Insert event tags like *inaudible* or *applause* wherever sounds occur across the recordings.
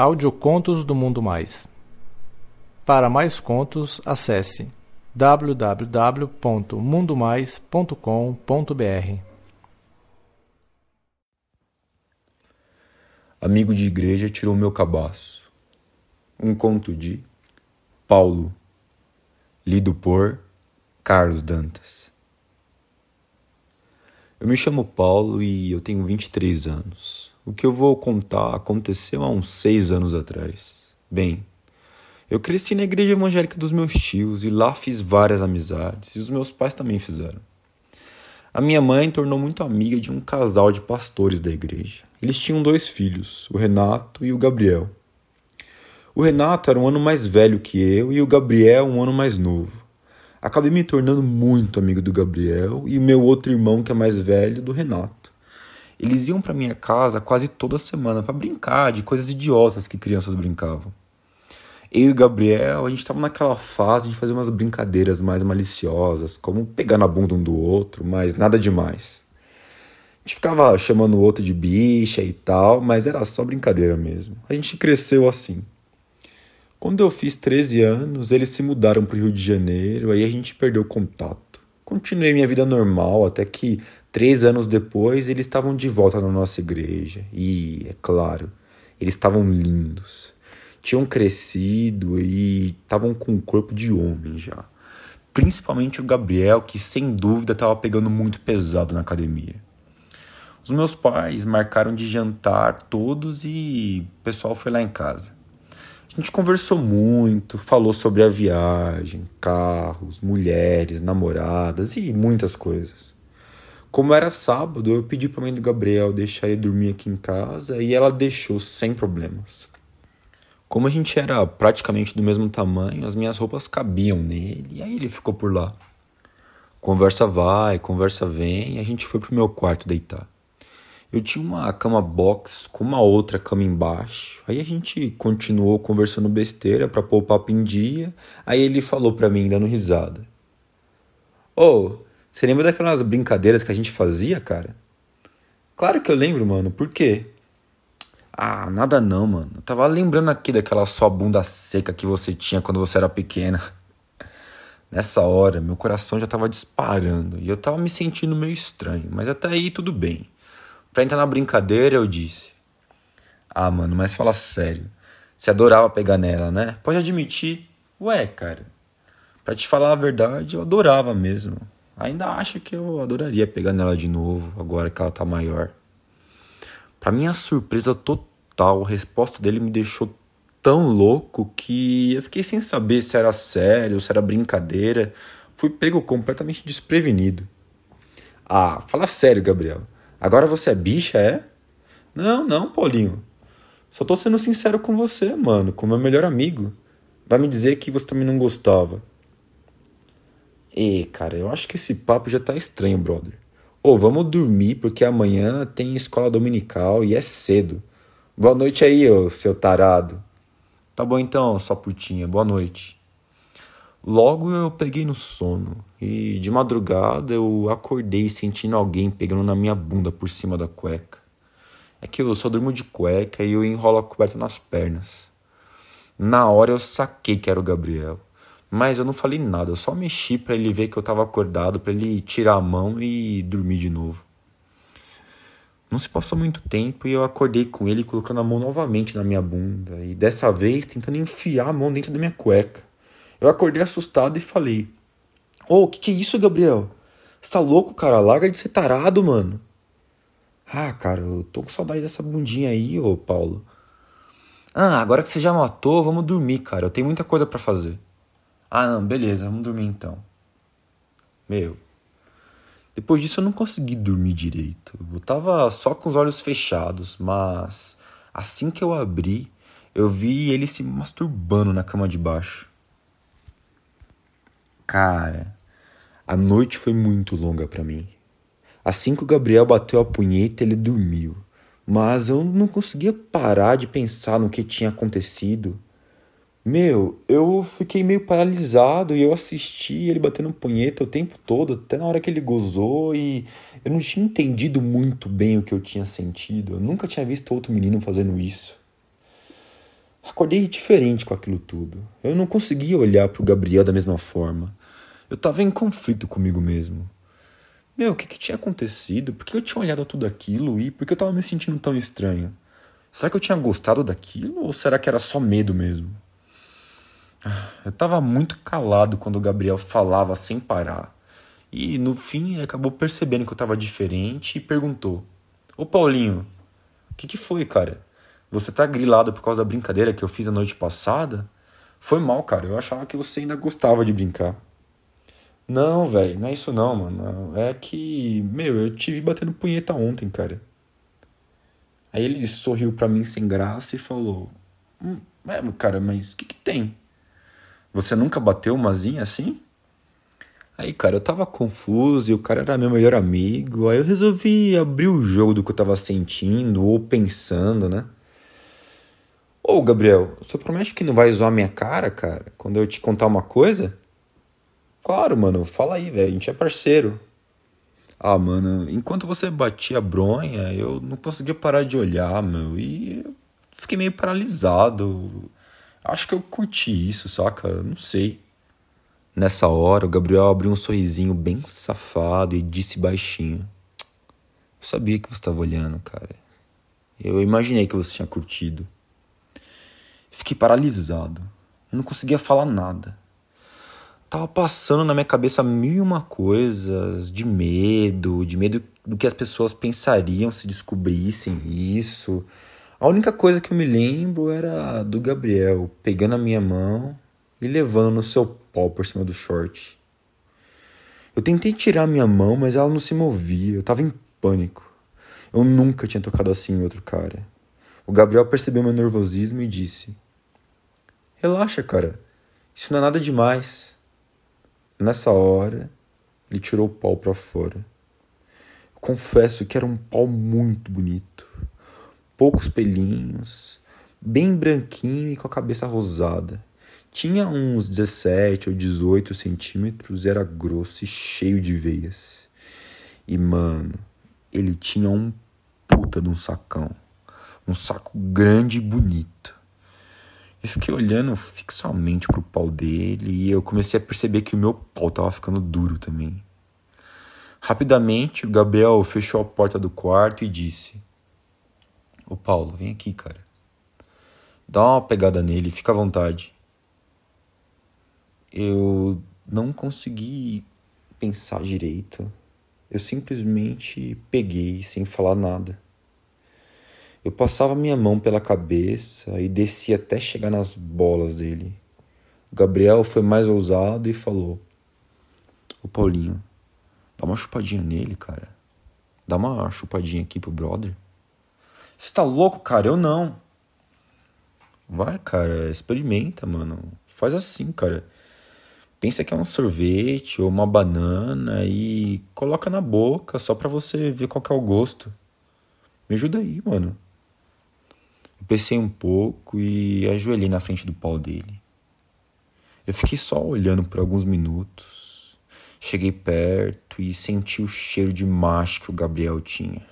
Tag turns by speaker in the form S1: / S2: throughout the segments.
S1: Audiocontos do Mundo Mais. Para mais contos, acesse www.mundomais.com.br.
S2: Amigo de igreja tirou meu cabaço. Um conto de Paulo, lido por Carlos Dantas. Eu me chamo Paulo e eu tenho 23 anos. O que eu vou contar aconteceu há uns seis anos atrás. Bem, eu cresci na igreja evangélica dos meus tios e lá fiz várias amizades, e os meus pais também fizeram. A minha mãe tornou muito amiga de um casal de pastores da igreja. Eles tinham dois filhos, o Renato e o Gabriel. O Renato era um ano mais velho que eu e o Gabriel um ano mais novo. Acabei me tornando muito amigo do Gabriel e meu outro irmão, que é mais velho, do Renato. Eles iam para minha casa quase toda semana para brincar de coisas idiotas que crianças brincavam. Eu e Gabriel, a gente estava naquela fase de fazer umas brincadeiras mais maliciosas, como pegar na bunda um do outro, mas nada demais. A gente ficava chamando o outro de bicha e tal, mas era só brincadeira mesmo. A gente cresceu assim. Quando eu fiz 13 anos, eles se mudaram para o Rio de Janeiro, aí a gente perdeu contato. Continuei minha vida normal até que Três anos depois, eles estavam de volta na nossa igreja. E, é claro, eles estavam lindos. Tinham crescido e estavam com o corpo de homem já. Principalmente o Gabriel, que sem dúvida estava pegando muito pesado na academia. Os meus pais marcaram de jantar todos e o pessoal foi lá em casa. A gente conversou muito, falou sobre a viagem, carros, mulheres, namoradas e muitas coisas. Como era sábado, eu pedi para mãe do Gabriel deixar ele dormir aqui em casa e ela deixou sem problemas. Como a gente era praticamente do mesmo tamanho, as minhas roupas cabiam nele e aí ele ficou por lá. Conversa vai, conversa vem, e a gente foi pro meu quarto deitar. Eu tinha uma cama box com uma outra cama embaixo. Aí a gente continuou conversando besteira para pôr o papo em dia. Aí ele falou para mim dando risada: "Ô, oh, você lembra daquelas brincadeiras que a gente fazia, cara? Claro que eu lembro, mano. Por quê? Ah, nada não, mano. Eu tava lembrando aqui daquela sua bunda seca que você tinha quando você era pequena. *laughs* Nessa hora, meu coração já tava disparando e eu tava me sentindo meio estranho, mas até aí tudo bem. Pra entrar na brincadeira, eu disse: Ah, mano, mas fala sério. Você adorava pegar nela, né? Pode admitir. Ué, cara. Pra te falar a verdade, eu adorava mesmo. Ainda acho que eu adoraria pegar nela de novo, agora que ela tá maior. Para minha surpresa total, a resposta dele me deixou tão louco que eu fiquei sem saber se era sério, se era brincadeira. Fui pego completamente desprevenido. Ah, fala sério, Gabriel. Agora você é bicha, é? Não, não, Paulinho. Só tô sendo sincero com você, mano, como meu melhor amigo. Vai me dizer que você também não gostava. E, cara, eu acho que esse papo já tá estranho, brother. Ô, vamos dormir porque amanhã tem escola dominical e é cedo. Boa noite aí, ô seu tarado. Tá bom então, sua putinha, boa noite. Logo eu peguei no sono e de madrugada eu acordei sentindo alguém pegando na minha bunda por cima da cueca. É que eu só durmo de cueca e eu enrolo a coberta nas pernas. Na hora eu saquei que era o Gabriel. Mas eu não falei nada, eu só mexi para ele ver que eu estava acordado, para ele tirar a mão e dormir de novo. Não se passou muito tempo e eu acordei com ele colocando a mão novamente na minha bunda e dessa vez tentando enfiar a mão dentro da minha cueca. Eu acordei assustado e falei: Ô, oh, que que é isso, Gabriel? Você tá louco, cara? Larga de ser tarado, mano. Ah, cara, eu tô com saudade dessa bundinha aí, ô Paulo. Ah, agora que você já matou, vamos dormir, cara. Eu tenho muita coisa para fazer. Ah, não, beleza, vamos dormir então. Meu. Depois disso eu não consegui dormir direito. Eu tava só com os olhos fechados, mas assim que eu abri, eu vi ele se masturbando na cama de baixo. Cara, a noite foi muito longa para mim. Assim que o Gabriel bateu a punheta, ele dormiu. Mas eu não conseguia parar de pensar no que tinha acontecido. Meu, eu fiquei meio paralisado e eu assisti ele batendo punheta o tempo todo, até na hora que ele gozou, e eu não tinha entendido muito bem o que eu tinha sentido. Eu nunca tinha visto outro menino fazendo isso. Acordei diferente com aquilo tudo. Eu não conseguia olhar para o Gabriel da mesma forma. Eu estava em conflito comigo mesmo. Meu, o que, que tinha acontecido? Por que eu tinha olhado tudo aquilo e por que eu estava me sentindo tão estranho? Será que eu tinha gostado daquilo ou será que era só medo mesmo? Eu estava muito calado quando o Gabriel falava sem parar. E no fim ele acabou percebendo que eu estava diferente e perguntou: Ô Paulinho, o que, que foi, cara? Você tá grilado por causa da brincadeira que eu fiz a noite passada? Foi mal, cara. Eu achava que você ainda gostava de brincar. Não, velho, não é isso não, mano. É que, meu, eu te vi batendo punheta ontem, cara. Aí ele sorriu para mim sem graça e falou: hum, é, cara, mas o que, que tem? Você nunca bateu umazinha assim? Aí, cara, eu tava confuso e o cara era meu melhor amigo. Aí eu resolvi abrir o jogo do que eu tava sentindo ou pensando, né? Ô, Gabriel, você promete que não vai zoar minha cara, cara, quando eu te contar uma coisa? Claro, mano, fala aí, velho, a gente é parceiro. Ah, mano, enquanto você batia a bronha, eu não conseguia parar de olhar, meu, e fiquei meio paralisado. Acho que eu curti isso, saca? Não sei. Nessa hora, o Gabriel abriu um sorrisinho bem safado e disse baixinho: Eu sabia que você estava olhando, cara. Eu imaginei que você tinha curtido. Fiquei paralisado. Eu não conseguia falar nada. Tava passando na minha cabeça mil e uma coisas de medo, de medo do que as pessoas pensariam se descobrissem isso. A única coisa que eu me lembro era do Gabriel pegando a minha mão e levando o seu pau por cima do short. Eu tentei tirar minha mão, mas ela não se movia. Eu tava em pânico. Eu nunca tinha tocado assim em outro cara. O Gabriel percebeu meu nervosismo e disse: Relaxa, cara. Isso não é nada demais. Nessa hora, ele tirou o pau para fora. Confesso que era um pau muito bonito. Poucos pelinhos, bem branquinho e com a cabeça rosada. Tinha uns 17 ou 18 centímetros, era grosso e cheio de veias. E, mano, ele tinha um puta de um sacão. Um saco grande e bonito. Eu fiquei olhando fixamente pro pau dele e eu comecei a perceber que o meu pau tava ficando duro também. Rapidamente, o Gabriel fechou a porta do quarto e disse: Ô Paulo, vem aqui, cara. Dá uma pegada nele, fica à vontade. Eu não consegui pensar direito. Eu simplesmente peguei sem falar nada. Eu passava minha mão pela cabeça e descia até chegar nas bolas dele. Gabriel foi mais ousado e falou: Ô Paulinho, dá uma chupadinha nele, cara. Dá uma chupadinha aqui pro brother. Você tá louco, cara? Eu não. Vai, cara, experimenta, mano. Faz assim, cara. Pensa que é um sorvete ou uma banana e coloca na boca só pra você ver qual é o gosto. Me ajuda aí, mano. Eu pensei um pouco e ajoelhei na frente do pau dele. Eu fiquei só olhando por alguns minutos. Cheguei perto e senti o cheiro de macho que o Gabriel tinha.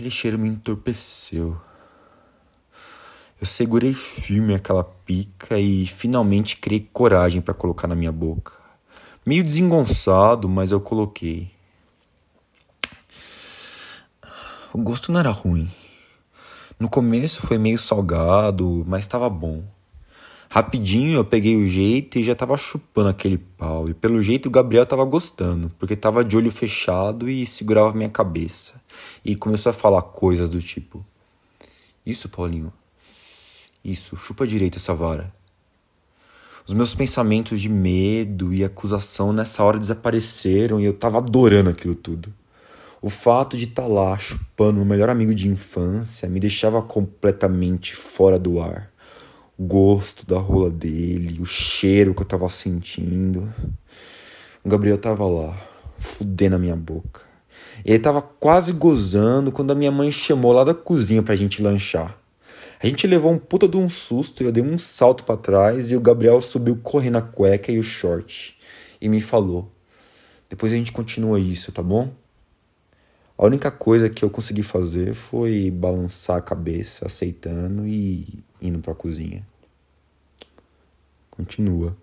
S2: Aquele cheiro me entorpeceu. Eu segurei firme aquela pica e finalmente criei coragem para colocar na minha boca. Meio desengonçado, mas eu coloquei. O gosto não era ruim. No começo foi meio salgado, mas estava bom. Rapidinho eu peguei o jeito e já tava chupando aquele pau. E pelo jeito o Gabriel tava gostando, porque tava de olho fechado e segurava minha cabeça. E começou a falar coisas do tipo: Isso, Paulinho. Isso, chupa direito essa vara. Os meus pensamentos de medo e acusação nessa hora desapareceram e eu tava adorando aquilo tudo. O fato de estar tá lá chupando o melhor amigo de infância me deixava completamente fora do ar. Gosto da rola dele, o cheiro que eu tava sentindo. O Gabriel tava lá, fudendo a minha boca. Ele tava quase gozando quando a minha mãe chamou lá da cozinha pra gente lanchar. A gente levou um puta de um susto e eu dei um salto para trás e o Gabriel subiu correndo a cueca e o short e me falou: Depois a gente continua isso, tá bom? A única coisa que eu consegui fazer foi balançar a cabeça, aceitando e indo para a cozinha. Continua.